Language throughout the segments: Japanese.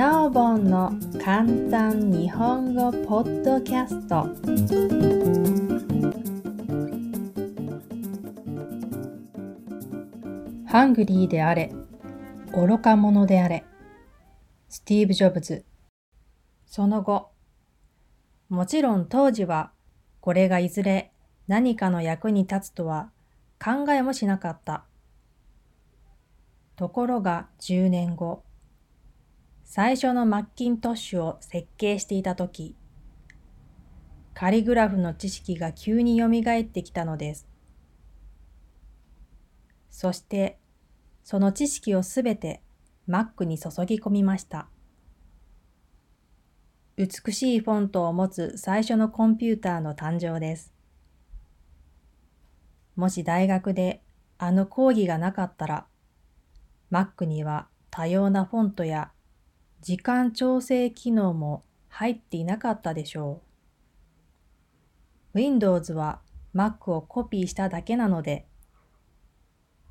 なおぼんの簡単日本語ポッドキャスト。ハングリーであれ愚か者であれ。スティーブ・ジョブズ。その後もちろん当時はこれがいずれ何かの役に立つとは考えもしなかった。ところが10年後、最初のマッキントッシュを設計していたとき、カリグラフの知識が急に蘇ってきたのです。そして、その知識をすべて Mac に注ぎ込みました。美しいフォントを持つ最初のコンピューターの誕生です。もし大学であの講義がなかったら、Mac には多様なフォントや時間調整機能も入っていなかったでしょう。Windows は Mac をコピーしただけなので、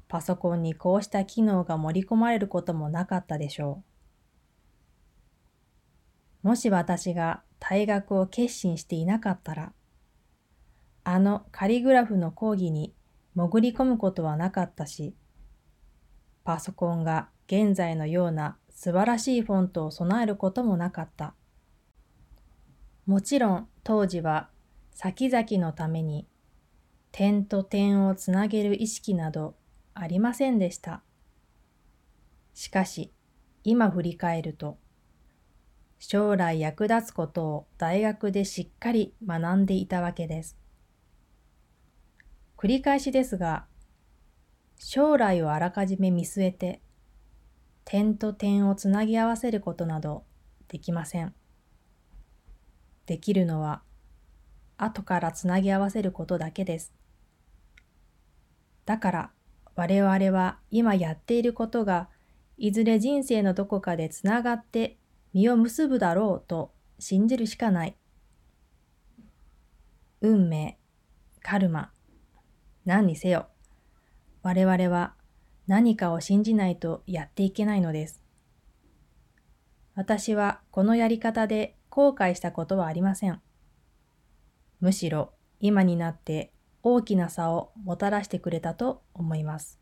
パソコンにこうした機能が盛り込まれることもなかったでしょう。もし私が退学を決心していなかったら、あのカリグラフの講義に潜り込むことはなかったし、パソコンが現在のような素晴らしいフォントを備えることもなかった。もちろん当時は先々のために点と点をつなげる意識などありませんでした。しかし今振り返ると将来役立つことを大学でしっかり学んでいたわけです。繰り返しですが、将来をあらかじめ見据えて、点と点をつなぎ合わせることなどできません。できるのは、後からつなぎ合わせることだけです。だから、我々は今やっていることが、いずれ人生のどこかでつながって実を結ぶだろうと信じるしかない。運命、カルマ、何にせよ、我々は何かを信じないとやっていけないのです。私はこのやり方で後悔したことはありません。むしろ今になって大きな差をもたらしてくれたと思います。